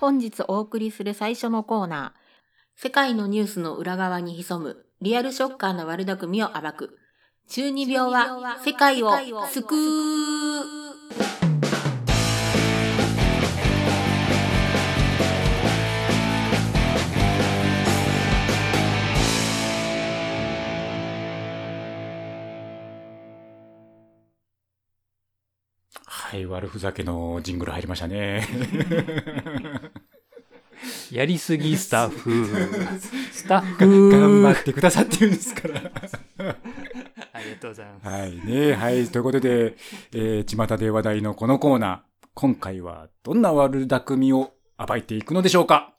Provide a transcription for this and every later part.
本日お送りする最初のコーナー。世界のニュースの裏側に潜むリアルショッカーな悪巧みを暴く。中二病は世界を救う。はい、悪ふざけのジングル入りましたね。やりすぎスタッフ。スタッフ。頑張ってくださってるんですから。ありがとうございます。はい、ね、はい、ということで、えー、巷で話題のこのコーナー、今回はどんな悪巧みを暴いていくのでしょうか？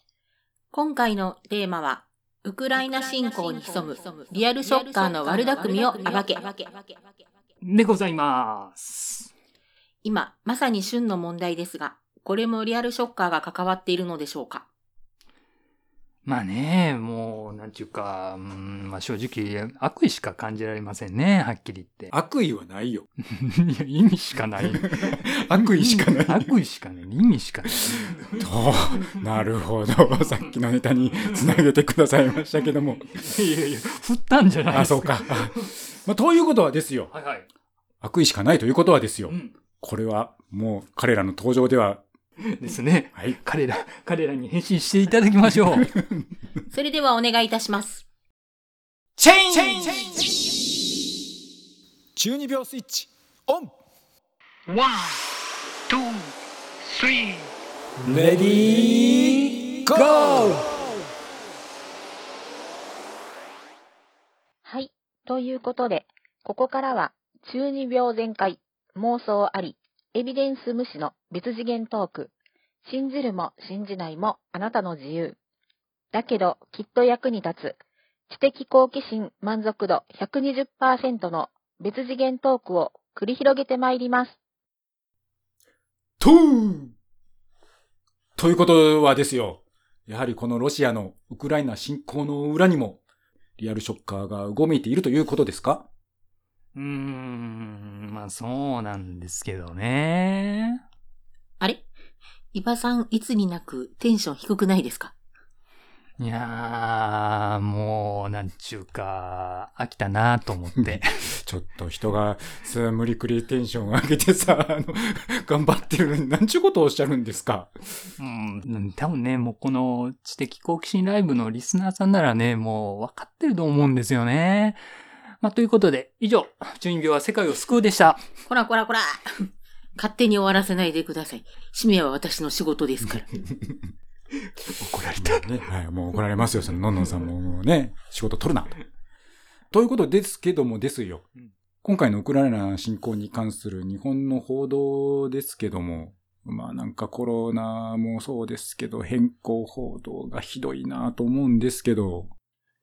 今回のテーマは、ウクライナ侵攻に潜むリアルショッカーの悪巧みを暴け。でございます。今、まさに旬の問題ですが、これもリアルショッカーが関わっているのでしょうか？まあね、もう、なんていうか、うんまあ正直、悪意しか感じられませんね、はっきり言っ悪意はないよ。て。いや、意味しかない。悪意しかない。悪意しかない。意味しかない。と、なるほど。さっきのネタにつなげてくださいましたけども。いやいや、振ったんじゃないあ、ですそうか。まあ、ということはですよ。はいはい。悪意しかないということはですよう。ん。これはもう彼らの登場では、ですね。はい。彼ら、彼らに返信していただきましょう。それではお願いいたします。チェイン中二病スイッチ、オン One, two, three. レディーゴーはい。ということで、ここからは、中二病全開、妄想あり、エビデンス無視の別次元トーク。信じるも信じないもあなたの自由。だけど、きっと役に立つ。知的好奇心満足度120%の別次元トークを繰り広げてまいります。トゥーということはですよ。やはりこのロシアのウクライナ侵攻の裏にも、リアルショッカーがうごめいているということですか？うーん、まあそうなんですけどね。あれ？伊庭さん、いつになくテンション低くないですか？いやー、もう、なんちゅうか、飽きたなと思って。ちょっと人がさ、無理くりテンション上げてさ、あの、頑張ってるのに何ちゅうことをおっしゃるんですか？うん、多分ね、もうこの知的好奇心ライブのリスナーさんならね、もう分かってると思うんですよね。まあ、ということで、以上、中二病は世界を救うでした。こらこらこら勝手に終わらせないでください。使命は私の仕事ですから。怒られた。ね、はい、もう怒られますよ、そののんのんさんももうね、仕事取るなと。ということですけどもですようん。今回のウクライナ侵攻に関する日本の報道ですけども、まあなんかコロナもそうですけど、変更報道がひどいなと思うんですけど、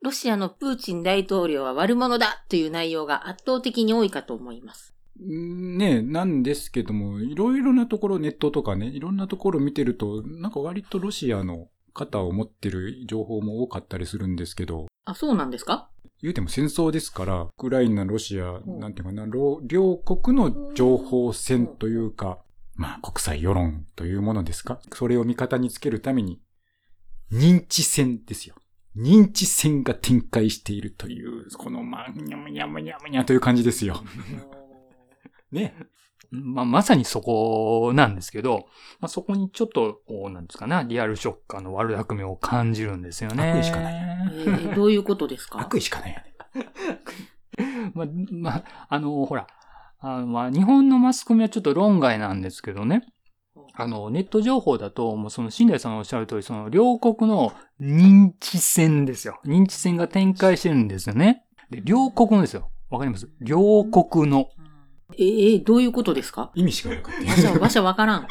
ロシアのプーチン大統領は悪者だという内容が圧倒的に多いかと思います。んねなんですけども、いろいろなところ、ネットとかね、いろんなところ見てると、なんか割とロシアの肩を持ってる情報も多かったりするんですけど、あ、そうなんですか？言うても戦争ですから、ウクライナ、ロシア、んなんていうかな、両両国の情報戦というか、まあ国際世論というものですか？それを味方につけるために、認知戦ですよ。認知戦が展開しているという、このまあ、にゃむにゃむにゃむにゃという感じですよ。ね。まあ、まさにそこなんですけど、まあ、そこにちょっと、こう、なんですかね、リアルショッカーの悪巧みを感じるんですよね。悪意しかないえーどういうことですか？悪意しかないよね。まあ、まあ、あの、ほら、あのまあ、日本のマスコミはちょっと論外なんですけどね。あの、ネット情報だと、もうその、新大さんがおっしゃる通り、その、両国の認知戦ですよ。認知戦が展開してるんですよね。で、両国のですよ。わかります？両国の。えーどういうことですか？意味しかなかった。わしゃ、わしゃわからん。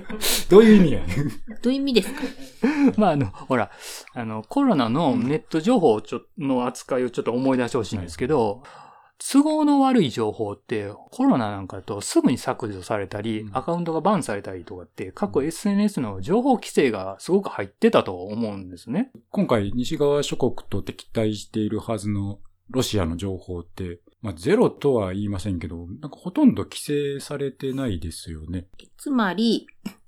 どういう意味やねん。どういう意味ですか？まあ、あの、ほら、あの、コロナのネット情報をちょの扱いをちょっと思い出してほしいんですけど、都合の悪い情報って、コロナなんかだとすぐに削除されたり、うんアカウントがバンされたりとかって、過去 SNS の情報規制がすごく入ってたと思うんですね。今回西側諸国と敵対しているはずのロシアの情報って、まあゼロとは言いませんけど、なんかほとんど規制されてないですよね。つまり、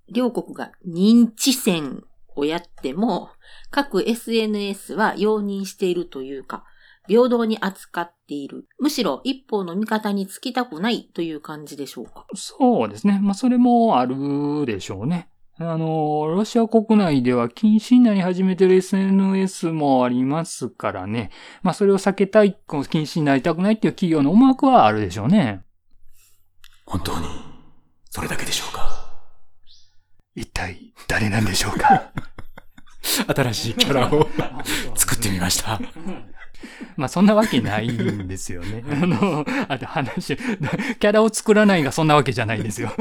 両国が認知戦をやっても、各 SNS は容認しているというか、平等に扱っている。むしろ一方の味方につきたくないという感じでしょうか？そうですね。まあ、それもあるでしょうね。あの、ロシア国内では禁止になり始めてる SNS もありますからね。まあ、それを避けたい、禁止になりたくないっていう企業の思惑はあるでしょうね。本当に、それだけでしょうか？一体、誰なんでしょうか？新しいキャラを作ってみました。まあそんなわけないんですよね。あの、あと話、キャラを作らないがそんなわけじゃないんですよ。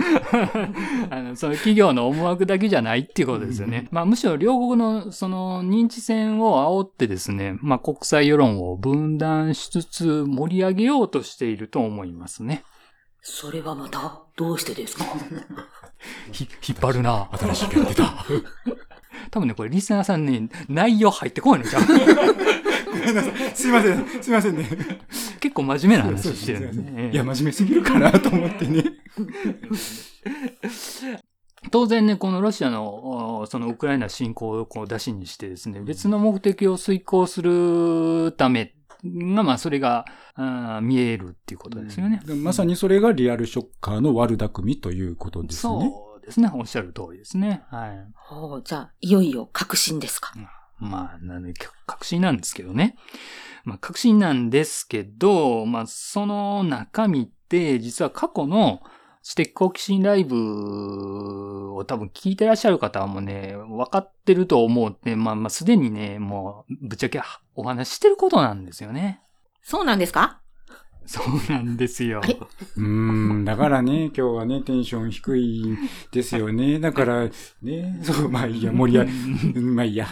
あの、その企業の思惑だけじゃないっていうことですよね。まあむしろ両国のその認知戦を煽ってですね、まあ国際世論を分断しつつ盛り上げようとしていると思いますね。それはまた、どうしてですか？ひ、引っ張るな。新しいキャラ出た。多分ね、これリスナーさんね、内容入ってこないのじゃん。すいません、すいませんね。結構真面目な話してるんですね。いや、真面目すぎるかなと思ってね。当然ね、このロシアの、おそのウクライナ侵攻をこう出しにしてですね、別の目的を遂行するためが、まあ、それが、あー見えるっていうことですよね。でもまさにそれがリアルショッカーの悪巧みということですね。そうですね。おっしゃる通りですね。はい。ほうじゃあ、いよいよ確信ですか？まあ、なんで、確信なんですけどね。まあ、確信なんですけど、まあ、その中身って、実は過去の知的好奇心ライブを多分聞いてらっしゃる方はもうね、分かってると思うって、まあまあ、すでにね、もう、ぶっちゃけお話してることなんですよね。そうなんですか？そうなんですよ。うーん、だからね、今日はね、テンション低いんですよね。だから、ね、そう、まあいいや、盛り上げ、まあいいや。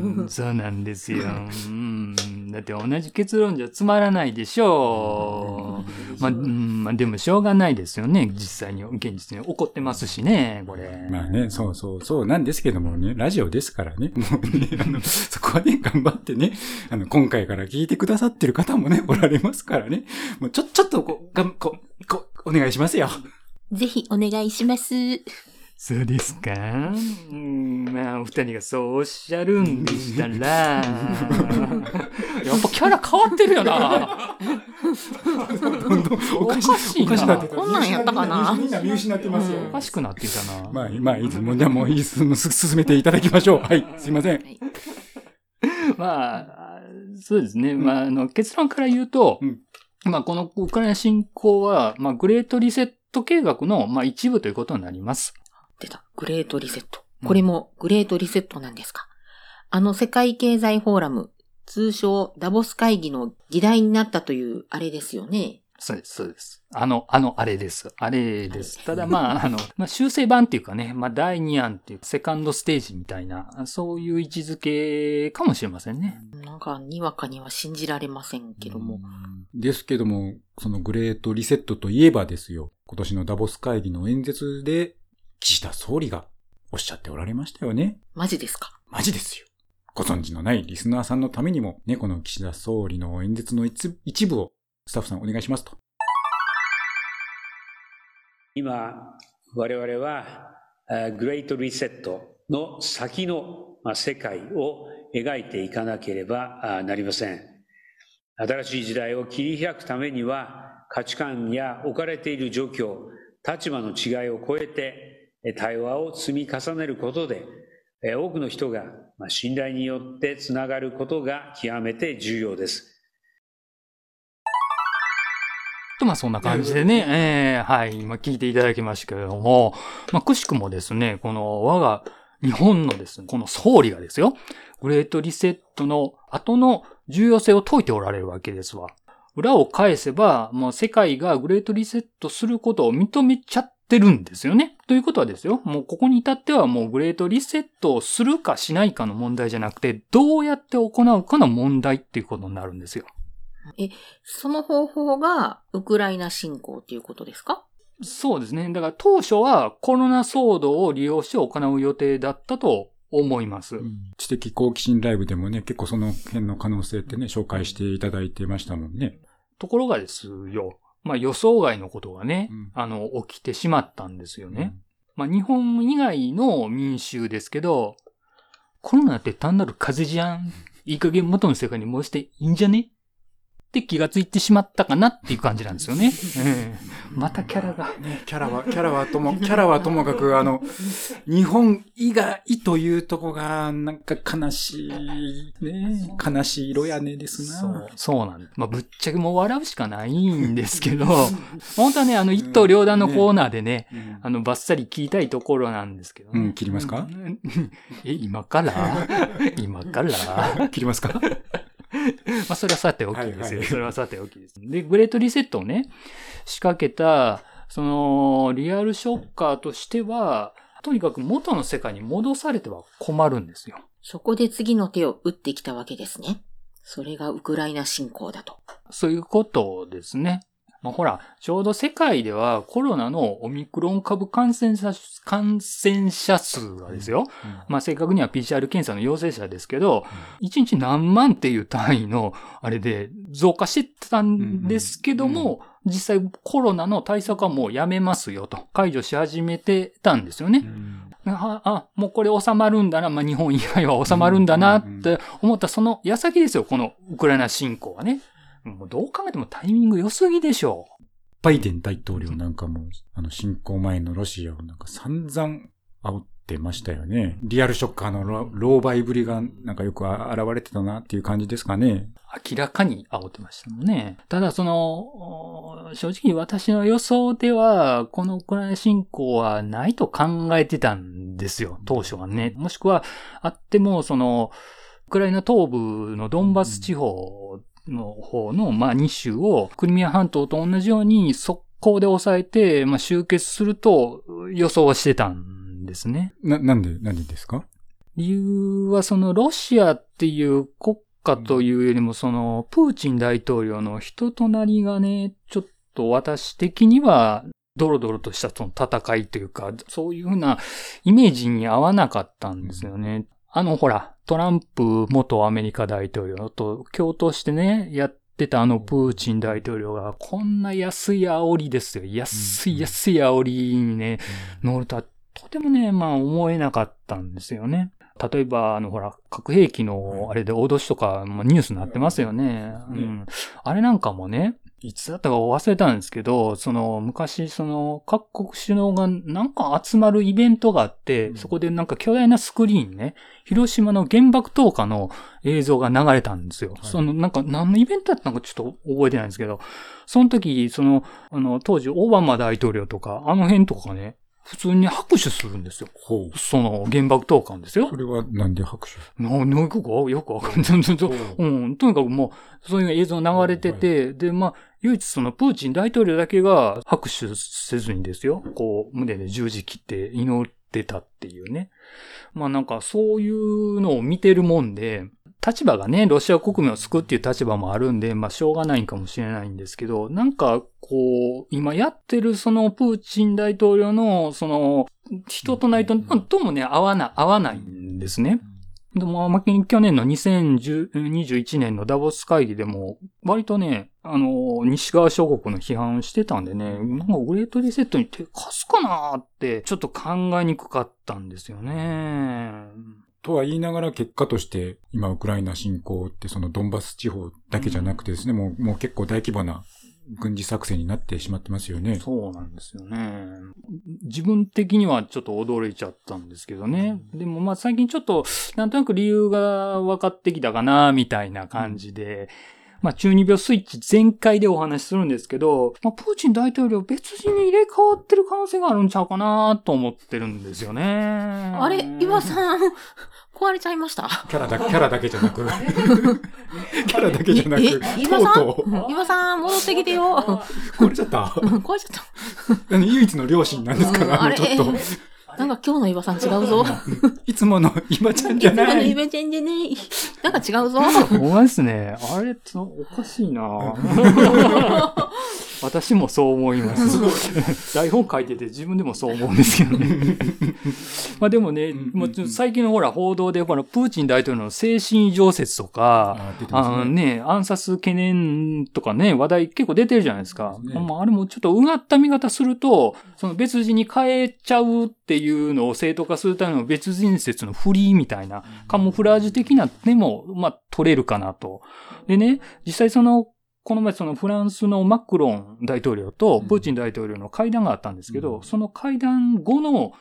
うんそうなんですよ。うんだって同じ結論じゃつまらないでしょう。まあ、うんまあ、でもしょうがないですよね。実際に、現実に起こってますしね、これ。まあね、そうそう、そうなんですけどもね、ラジオですからね、もうね、あの、そこはね、頑張ってね、あの、今回から聞いてくださってる方もね、おられますからね、もうちょ、ちょっとこう、がん、こう、こう、お願いしますよ。ぜひお願いします。そうですか？うん、まあ、お二人がそうおっしゃるんでしたら、やっぱキャラ変わってるよな。どんどんおかしいなおかしなってたこんなんやったかな？みんな見失ってますよ。おかしくなっていたな。まあ、まあいいです。もう、じゃあもうい進めていただきましょう。はい、すいません。まあ、そうですね。まあ、あの、結論から言うと、うんまあ、このウクライナ侵攻は、まあ、グレートリセット計画の、まあ、一部ということになります。出た。グレートリセット。これもグレートリセットなんですか、あの世界経済フォーラム、通称ダボス会議の議題になったというあれですよね。そうです、そうです。あの、あの、あれです。あれです。ただ、まあ、あの、まあ、修正版っていうかね、まあ、第2案っていう、セカンドステージみたいな、そういう位置づけかもしれませんね。なんか、にわかには信じられませんけども。ですけども、そのグレートリセットといえばですよ、今年のダボス会議の演説で、岸田総理がおっしゃっておられましたよね。マジですか？マジですよ。ご存知のないリスナーさんのためにも、ね、この岸田総理の演説の一一部を、スタッフさんお願いしますと。今、我々は、えーグレートリセットの先のまあ世界を描いていかなければあなりません。新しい時代を切り開くためには、価値観や置かれている状況、立場の違いを超えて、え対話を積み重ねることで、え多くの人がまあ信頼によってつながることが極めて重要です。と、まあそんな感じでね、えーはい、今聞いていただきましたけれども、まあくしくもですね、この我が日本のですね、この総理がですよ、グレートリセットの後の重要性を説いておられるわけですわ。裏を返せば、もう世界がグレートリセットすることを認めちゃってるんですよね。ということはですよ、もうここに至ってはもうグレートリセットをするかしないかの問題じゃなくて、どうやって行うかの問題っていうことになるんですよ。その方法がウクライナ侵攻っていうことですか？そうですね。だから当初はコロナ騒動を利用して行う予定だったと思います。知的好奇心ライブでもね、結構その辺の可能性ってね、紹介していただいてましたもんね。ところがですよ。まあ予想外のことがね、うんあの、起きてしまったんですよね。まあ日本以外の民衆ですけど、コロナって単なる風邪じゃん。いい加減元の世界に戻していいんじゃねって気がついてしまったかなっていう感じなんですよね。ええまたキャラが。ね、キャラは、キャラはとも、キャラはともかく、あの、日本以外というとこが、なんか悲しい、ね、悲しい色やねですなそう。、そうなんです。まあ、ぶっちゃけもう笑うしかないんですけど、本当はね、あの、一刀両断のコーナーでね、うんあの、バッサリ聞きたいところなんですけどね。うん切りますか？うんえ、今から？今から？切りますか？まあ、それはさておきですよ。はいはいそれはさておきです。で、グレートリセットをね、仕掛けた、その、リアルショッカーとしては、とにかく元の世界に戻されては困るんですよ。そこで次の手を打ってきたわけですね。それがウクライナ侵攻だと。そういうことですね。まあ、ほら、ちょうど世界ではコロナのオミクロン株感染者、感染者数がですよ。まあ、正確には PCR 検査の陽性者ですけど、1日何万っていう単位の、あれで増加してたんですけども、実際コロナの対策はもうやめますよと、解除し始めてたんですよね。あ、あ、もうこれ収まるんだな、まあ、日本以外は収まるんだなって思ったその矢先ですよ、このウクライナ侵攻はね。もうどう考えてもタイミング良すぎでしょバイデン大統領なんかも、あの、侵攻前のロシアをなんか散々煽ってましたよね。リアルショッカーのロ狼狽ぶりがなんかよく現れてたなっていう感じですかね。明らかに煽ってましたもんね。ただその、正直私の予想では、このウクライナ侵攻はないと考えてたんですよ、当初はね。もしくは、あっても、その、ウクライナ東部のドンバス地方の方の、まあ、2州を、クリミア半島と同じように速攻で抑えて、まあ、集結すると予想はしてたんですね。な、なんで、なんでですか？理由はそのロシアっていう国家というよりもそのプーチン大統領の人となりがね、ちょっと私的にはドロドロとしたその戦いというか、そういうふうなイメージに合わなかったんですよね。あのほら、トランプ元アメリカ大統領と共闘してね、やってたあのプーチン大統領がこんな安い煽りですよ。安い安い煽りにね、乗るとはとてもね、まあ思えなかったんですよね。例えば、あの、ほら、核兵器のあれで脅しとか、まあ、ニュースになってますよね。うん。あれなんかもね、いつだったか忘れたんですけど、その、昔、その、各国首脳がなんか集まるイベントがあって、そこでなんか巨大なスクリーンね、広島の原爆投下の映像が流れたんですよ。その、なんか何のイベントだったのかちょっと覚えてないんですけど、その時、その、あの、当時オバマ大統領とか、あの辺とかがね、普通に拍手するんですよ。ほう。その原爆投下ですよそ。れはなんで拍手？な、な、よくわよくわかんない。うん、とにかくもう、そういう映像流れてて、で、まあ、唯一そのプーチン大統領だけが拍手せずにですよ、こう、胸で十字切って祈ってたっていうね。まあなんかそういうのを見てるもんで、立場がね、ロシア国民を救うっていう立場もあるんで、まあしょうがないんかもしれないんですけど、なんかこう、今やってるそのプーチン大統領のその人となりと、ともね、合わない、合わないんですね。でも、まあ、去年の2021年のダボス会議でも、割とね、あの、西側諸国の批判をしてたんでね、なんかグレートリセットに手貸すかなーって、ちょっと考えにくかったんですよね。とは言いながら結果として、今ウクライナ侵攻ってそのドンバス地方だけじゃなくてですね、もうもう結構大規模な軍事作戦になってしまってますよね。そうなんですよね。自分的にはちょっと驚いちゃったんですけどね。でもまあ最近ちょっとなんとなく理由が分かってきたかな、みたいな感じで。まあ中二病スイッチ全開でお話しするんですけど、まあプーチン大統領別人に入れ替わってる可能性があるんちゃうかなと思ってるんですよね。あれ岩さん、壊れちゃいました？キャラだ、キャラだけじゃなく、キャラだけじゃなく、え、岩さん？とうとう岩さん、戻ってきてよ。壊れちゃった？壊れちゃった。あの唯一の両親なんですから、れちょっと、なんか今日の岩さん違うぞ。いつもの今ちゃんじゃいつもない。の岩ちゃんじゃない。なんか違うぞ。ほんまですね。あれ、おかしいな 私もそう思います。台本書いてて自分でもそう思うんですけどね。まあでもね、うんうんうんもう最近のほら報道で、このプーチン大統領の精神異常説とか、あ出てますあのね、暗殺懸念とかね、話題結構出てるじゃないですか。すねまあ、あれもちょっとうがった見方すると、その別人に変えちゃうっていうのを正当化するための別人説のフリーみたいな、カモフラージュ的な手も、まあ、取れるかなと。でね、実際その、この前そのフランスのマクロン大統領とプーチン大統領の会談があったんですけど、うんその会談後の、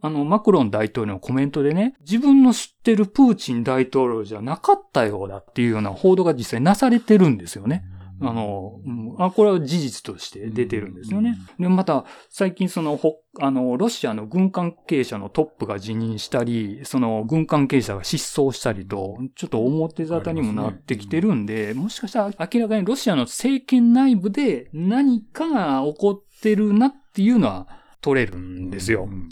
あの、マクロン大統領のコメントでね、自分の知ってるプーチン大統領じゃなかったようだっていうような報道が実際なされてるんですよね。あの、うんあ、これは事実として出てるんですよね。で、また、最近その、ほ、あの、ロシアの軍関係者のトップが辞任したり、その、軍関係者が失踪したりと、ちょっと表沙汰にもなってきてるんで、もしかしたら明らかにロシアの政権内部で何かが起こってるなっていうのは取れるんですよ。うん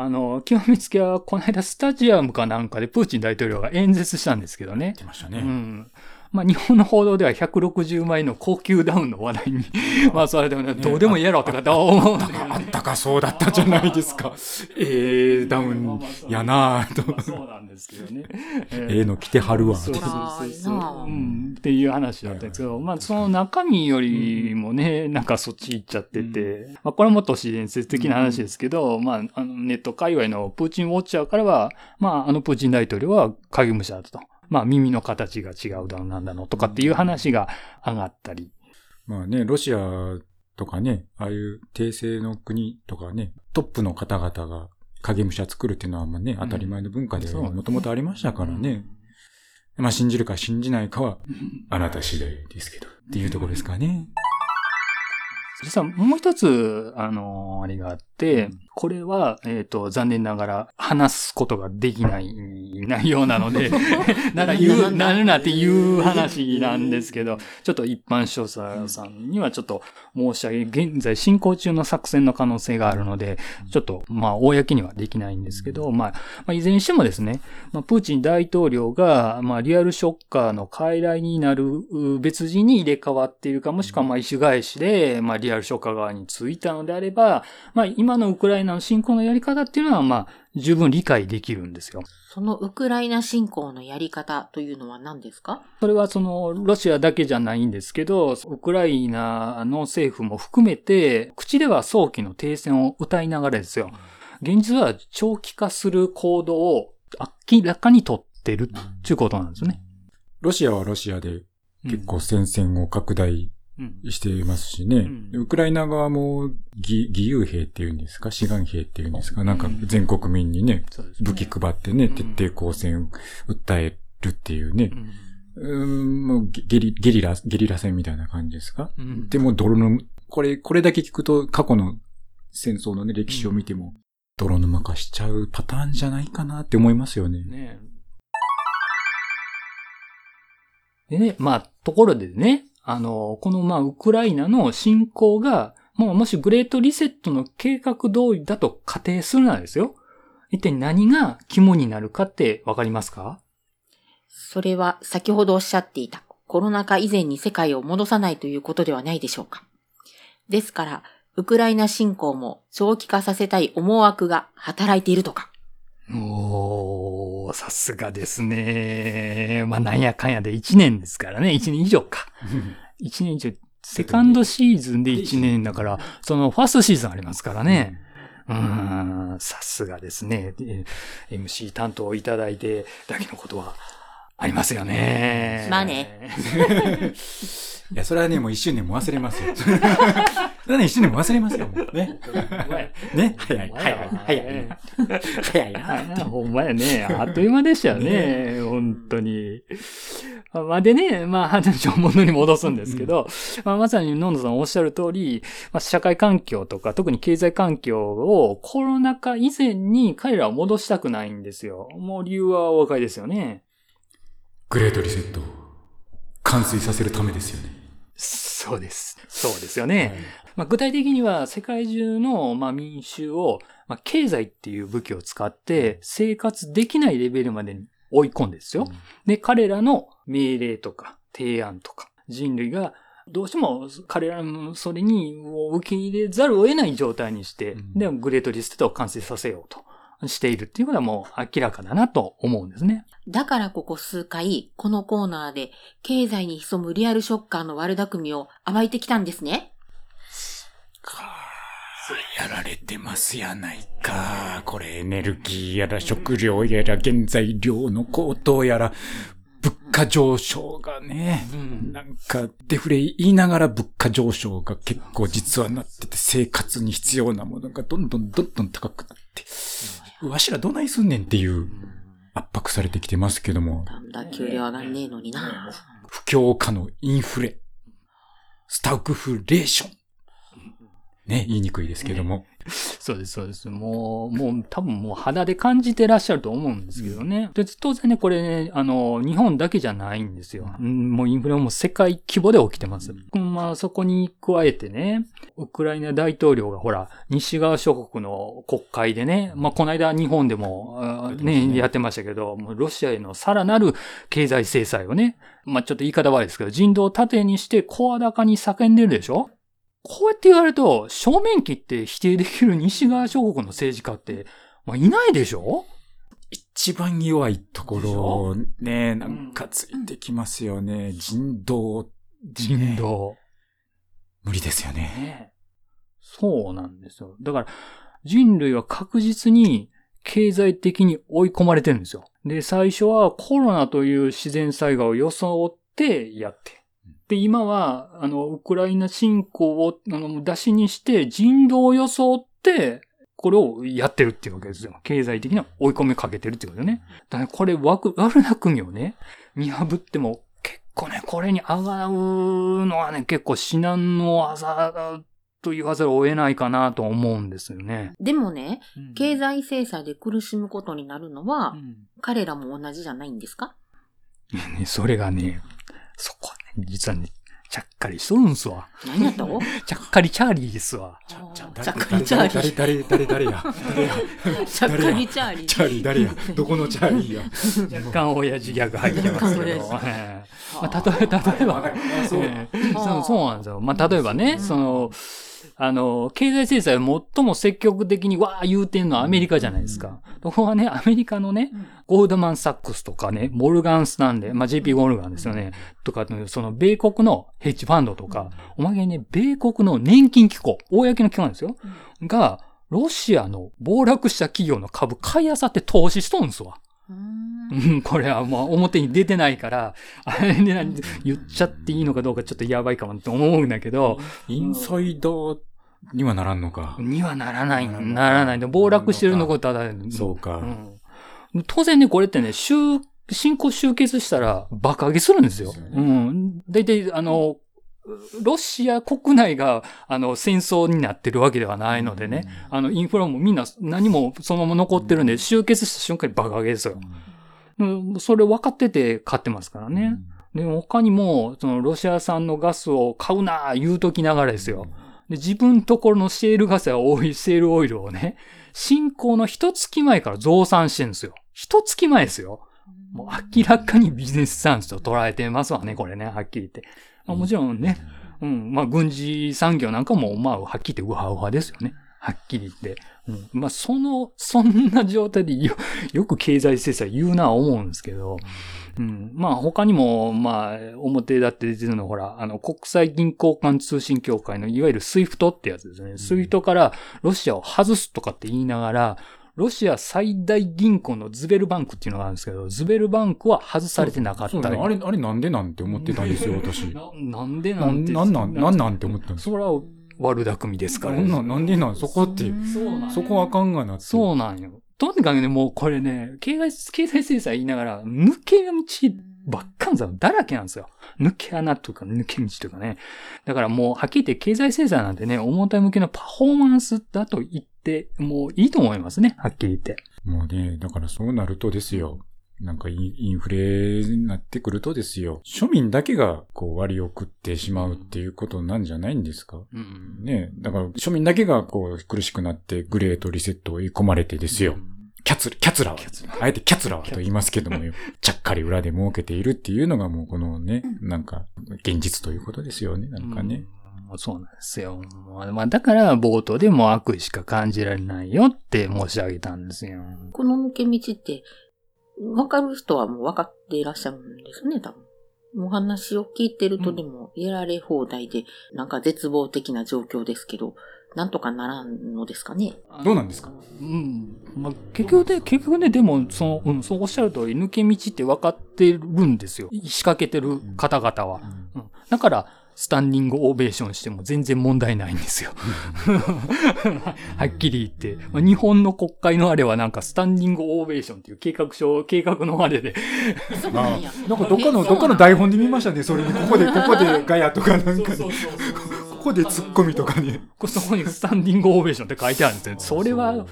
あの、極めつけは、この間スタジアムかなんかでプーチン大統領が演説したんですけどね。う出ましたね。ん。まあ、日本の報道では160万円の高級ダウンの話題に、まあ、それでもね、どうでもいいやろって方は思うあったかそうだったじゃないですか。ええダウンやなぁと。そうなんですけどね。ええの着てはるわ。そうそうそううん。っていう話だったんですけど、まあ、その中身よりもね、なんかそっち行っちゃってて、まあ、これも都市伝説的な話ですけど、まあ、あの、ネット界隈のプーチンウォッチャーからは、まあ、あのプーチン大統領は影武者だと。まあ、耳の形が違うだのなんだのとかっていう話が上がったり。まあね、ロシアとかね、ああいう帝政の国とかね、トップの方々が影武者作るっていうのはまあね、当たり前の文化でもともとありましたからね。まあ信じるか信じないかは あなた次第ですけど、っていうところですかね。実はもう一つ、あのあれがあって、これは、えっ、と、残念ながら話すことができない内容なので、なら言う、な。るなっていう話なんですけど、ちょっと一般少佐さんにはちょっと申し上げ、現在進行中の作戦の可能性があるので、ちょっと、まあ、公にはできないんですけど、まあ、まあ、いずれにしてもですね、まあ、プーチン大統領が、まあ、リアルショッカーの傀儡になるう別人に入れ替わっているか、もしくは、まあ、意種返しで、まあ、リアルショッカー側についたのであれば、まあ、今のウクライナの侵攻のやり方っていうのは、まあ、十分理解できるんですよ。そのウクライナ侵攻のやり方というのは何ですか？それはその、ロシアだけじゃないんですけど、ウクライナの政府も含めて、口では早期の停戦を歌いながらですよ。現実は長期化する行動を明らかに取ってるっていうことなんですね。ロシアはロシアで結構戦線を拡大うん、していますしね。うん。ウクライナ側も義義勇兵っていうんですか？志願兵っていうんですか？なんか全国民にね、そうですね。武器配ってね、うん。徹底抗戦訴えるっていうね。う。ん。うーん、もうゲゲリ、ゲリラ、ゲリラ戦みたいな感じですか？うん。でも泥沼、これ、これだけ聞くと過去の戦争のね、歴史を見ても、泥沼化しちゃうパターンじゃないかなって思いますよね。ね。でね、まあ、ところでね、あの、このまあ、ウクライナの侵攻が、もうもしグレートリセットの計画通りだと仮定するならですよ。一体何が肝になるかってわかりますか？それは先ほどおっしゃっていたコロナ禍以前に世界を戻さないということではないでしょうか。ですから、ウクライナ侵攻も長期化させたい思惑が働いているとか。おー、さすがですね。まあ、なんやかんやで1年ですからね。1年以上か。1年以上。セカンドシーズンで1年だから、そのファーストシーズンありますからね。うーん、さすがですね。で MC 担当いただいてだけのことはありますよね。まあね。いや、それはね、もう一瞬でも忘れますよ。それはね、一瞬でも忘れますよ。ね。ね？早い、早い、早い。早いな。ほんまやね。あっという間でしたよね。本当に。まあ、でね、まあ、話を物に戻すんですけど、まあ、まさにノンドさんおっしゃる通り、まあ、社会環境とか、特に経済環境をコロナ禍以前に彼らは戻したくないんですよ。もう理由はお分かりですよね。グレートリセットを完遂させるためですよね。そうです。そうですよね。まあ、具体的には世界中のまあ民衆を、まあ、経済っていう武器を使って生活できないレベルまでに追い込んでですよ。で、彼らの命令とか提案とか人類がどうしても彼らもそれに受け入れざるを得ない状態にして、うんで、グレートリストを完成させようとしているっていうことはもう明らかだなと思うんですね。だからここ数回、このコーナーで、経済に潜むリアルショッカーの悪巧みを暴いてきたんですね。やられてますやないか。これエネルギーやら食料やら原材料の高騰やら、物価上昇がね、なんかデフレ言いながら物価上昇が結構実はなってて生活に必要なものがどんどんどんどん高くなって、わしらどないすんねんっていう圧迫されてきてますけども、だんだん給料上がんねえのにな。不況下のインフレ、スタグフレーション。ね、言いにくいですけども。そうです、そうです。もう、もう多分もう肌で感じてらっしゃると思うんですけどね。で当然ね、これね、あの、日本だけじゃないんですよ。うんもうインフレはもう世界規模で起きてます。まあそこに加えてね、ウクライナ大統領がほら、西側諸国の国会でね、まあこの間日本でも、ね、やってましたけど、もうロシアへのさらなる経済制裁をね、まあちょっと言い方悪いですけど、人道を盾にして声高に叫んでるでしょこうやって言われると、正面切って否定できる西側諸国の政治家って、まあ、いないでしょ？一番弱いところをね、なんかついてきますよね。人道、人道。無理ですよね。ねそうなんですよ。だから、人類は確実に経済的に追い込まれてるんですよ。で、最初はコロナという自然災害を装ってやって。で、今は、あの、ウクライナ侵攻を、あの、出しにして人道を装って、これをやってるっていうわけですよ。経済的な追い込みをかけてるっていうことね。だからこれ、悪、悪巧みをね、見破っても、結構ね、これに上がるのはね、結構至難の技と言わざるを得ないかなと思うんですよね。でもね、経済、済制裁で苦しむことになるのは、うん彼らも同じじゃないんですか？ねそれがね、そこ実はね、ちゃっかりしとるんすわ。何やと ちゃっかりチャーリーですわ。ちちゃゃっかりチャーリー。誰、誰、誰、誰や誰やちゃっかりチャーリー。チャーリー誰やどこのチャーリーや若干親父ギャグ入ってますけど。まあ、例えば、例えば、そうなんですよ。まあ、例えばね、その、あの、経済制裁を最も積極的にわー言うてんのはアメリカじゃないですか。ここはね、アメリカのね、ゴールドマン・サックスとかね、モルガン・スタンレー、まあ、JP ゴルガンですよね。とか、その、米国のヘッジファンドとか、おまけにね、米国の年金機構、公の機関ですよ。が、ロシアの暴落した企業の株買い漁って投資しとんすわ。これはもう表に出てないから、あれで何言っちゃっていいのかどうかちょっとやばいかもって思うんだけど、インサイダーにはならんのか。にはならない、ならない。で、暴落してるのことは、そうか。うん。当然ね、これってね、集、進行集結したら爆上げするんですよ。ですよねうん。大体、あの、ロシア国内が、あの、戦争になってるわけではないのでね、あの、インフラもみんな何もそのまま残ってるんで、集結した瞬間に爆上げですよ。うん、それ分かってて買ってますからね。で、他にも、そのロシア産のガスを買うな言うときながらですよ。で、自分ところのシェールガスやオイル、シェールオイルをね、侵攻の一月前から増産してるんですよ。一月前ですよ。もう明らかにビジネススタンスと捉えてますわね、これね、はっきり言って。まあ、もちろんね、うん、まあ軍事産業なんかも、まあ、はっきり言ってウハウハですよね。はっきり言って。うん、まあ、その、そんな状態でよ、よく経済制裁言うなは思うんですけど、うん、まあ他にも、まあ、表だって出てるのほら、あの、国際銀行間通信協会のいわゆる SWIFT ってやつですね。 SWIFT からロシアを外すとかって言いながら、ロシア最大銀行のズベルバンクっていうのがあるんですけど、ズベルバンクは外されてなかったねあれ、あれなんでなんて思ってたんですよ、私。ななんでななんて。なんなん、なんなんって思ったんですそれは悪巧みですから。なんなん、なんでなん、そこって、そうなんそこはあかんがなって。そうなんよ。とにかくね、もうこれね、経済、経済制裁言いながら、抜け道ばっかんざだらけなんですよ。抜け穴とか抜け道とかね。だからもう、はっきり言って経済制裁なんてね、表向きのパフォーマンスだと言って、もういいと思いますね。はっきり言って。もうね、だからそうなるとですよ。なんかインフレになってくるとですよ。庶民だけがこう割を食ってしまうっていうことなんじゃないんですか？うん。ねだから庶民だけがこう苦しくなってグレートリセットを追い込まれてですよ。キャツ、キャツラは、あえてキャツラはと言いますけどもよ、ちゃっかり裏で儲けているっていうのがもうこのね、なんか、現実ということですよね、なんかね。うん。そうなんですよ。まあ、だから冒頭でも悪意しか感じられないよって申し上げたんですよ。この抜け道って、わかる人はもう分かっていらっしゃるんですね、多分。お話を聞いてるとでも、やられ放題で、なんか絶望的な状況ですけど、なんとかならんのですかね。どうなんですか？うん。まあ、結局で、結局ね、でも、その、うん、そうおっしゃる通り、抜け道って分かってるんですよ。仕掛けてる方々は。うん。だから、スタンディングオベーションしても全然問題ないんですよ。はっきり言って。まあ日本の国会のあれはなんかスタンディングオベーションっていう計画書、計画のあれで、そうなんや。なんかどっかの、どっかの台本で見ましたね、それに。ここで、ここでガヤとかなんかね、ここでツッコミとかね。そこにスタンディングオベーションって書いてあるんですよ。それは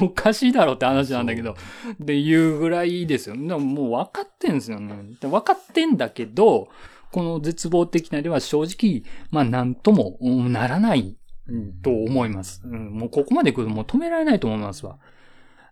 おかしいだろうって話なんだけど、っていうぐらいですよ。でももう分かってんですよね。で分かってんだけど、この絶望的なでは正直、まあなんともうんならないと思います。うん、もうここまで来るともう止められないと思いますわ。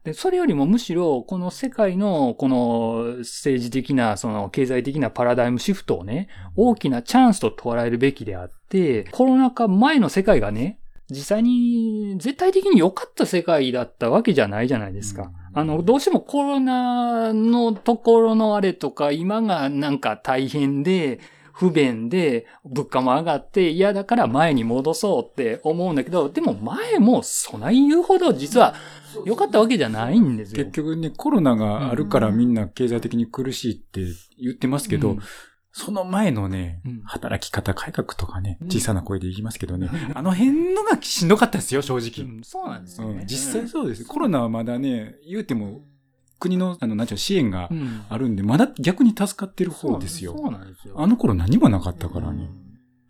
で、それよりもむしろ、この世界の、この政治的な、その経済的なパラダイムシフトをね、大きなチャンスと捉えるべきであって、コロナ禍前の世界がね、実際に絶対的に良かった世界だったわけじゃないじゃないですか。あの、どうしてもコロナのところのあれとか、今がなんか大変で、不便で、物価も上がって嫌だから前に戻そうって思うんだけど、でも前もそない言うほど実は良かったわけじゃないんですよ。結局ね、コロナがあるからみんな経済的に苦しいって言ってますけど、うんその前のねうん、働き方改革とかね、うん小さな声で言いますけどね、あの辺のがしんどかったですよ、正う直。んそうなんですよね。うん、実際そうです。コロナはまだね、言うても、国の、あの、なんちゅうの支援がうんあるんで、まだ逆に助かってる方ですよ。そうなんですよ。あの頃何もなかったからね。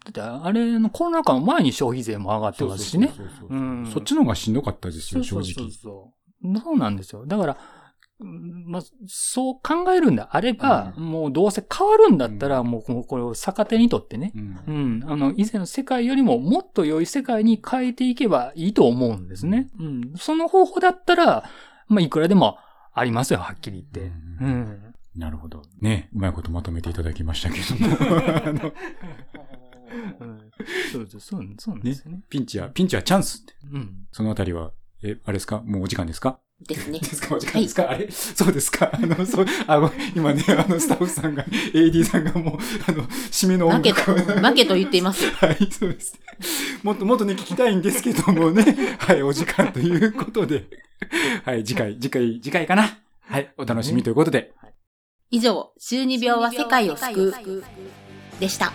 だって、あれのコロナ禍の前に消費税も上がってますしね。そっちの方がしんどかったですよ、正そうそうそう直。そう。そうなんですよ。だから、うんまあ、そう考えるんであれば、うもうどうせ変わるんだったら、もうこれを逆手にとってね、うんうん。あの、以前の世界よりももっと良い世界に変えていけばいいと思うんですね。うん。その方法だったら、まあ、いくらでもありますよ、はっきり言って。ううんん。なるほど。ね、うまいことまとめていただきましたけども。そうです、そうそうなんですよね。ピンチは、ピンチはチャンスって。うん。そのあたりは、え、あれですか？もうお時間ですか？ですね。ですか？お時間ですか、あれ？そうですか あの、そう、あ、ご今ね、あの、スタッフさんが、AD さんがもう、あの、締めの音負けと、楽を負けと言っています。はい、そうです。もっともっとね、聞きたいんですけどもね。はい、お時間ということで。はい、次回、次回、次回かな。はい、お楽しみということで。以上、中二病は世界を救う。でした。